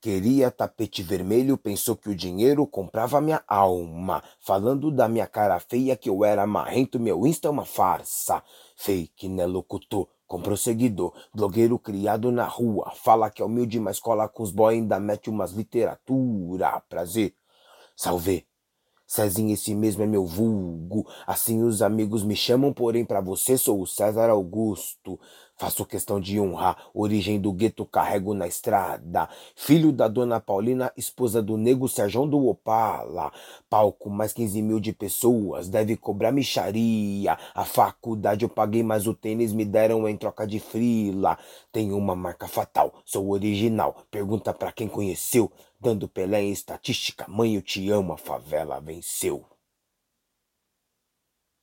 Queria tapete vermelho, pensou que o dinheiro comprava minha alma. Falando da minha cara feia, que eu era marrento, meu Insta é uma farsa. Fake, né, locutor? Comprou seguidor, blogueiro criado na rua. Fala que é humilde, mas cola com os boy, ainda mete umas literatura. Prazer, salve. Cezinho, esse mesmo é meu vulgo. Assim os amigos me chamam, porém para você sou o César Augusto. Faço questão de honrar, origem do gueto carrego na estrada. Filho da dona Paulina, esposa do nego Serjão do Opala. Palco, mais 15 mil de pessoas, deve cobrar micharia. A faculdade eu paguei, mas o tênis me deram em troca de frila. Tenho uma marca fatal, sou original. Pergunta pra quem conheceu. Dando Pelé em estatística, mãe eu te amo, a favela venceu.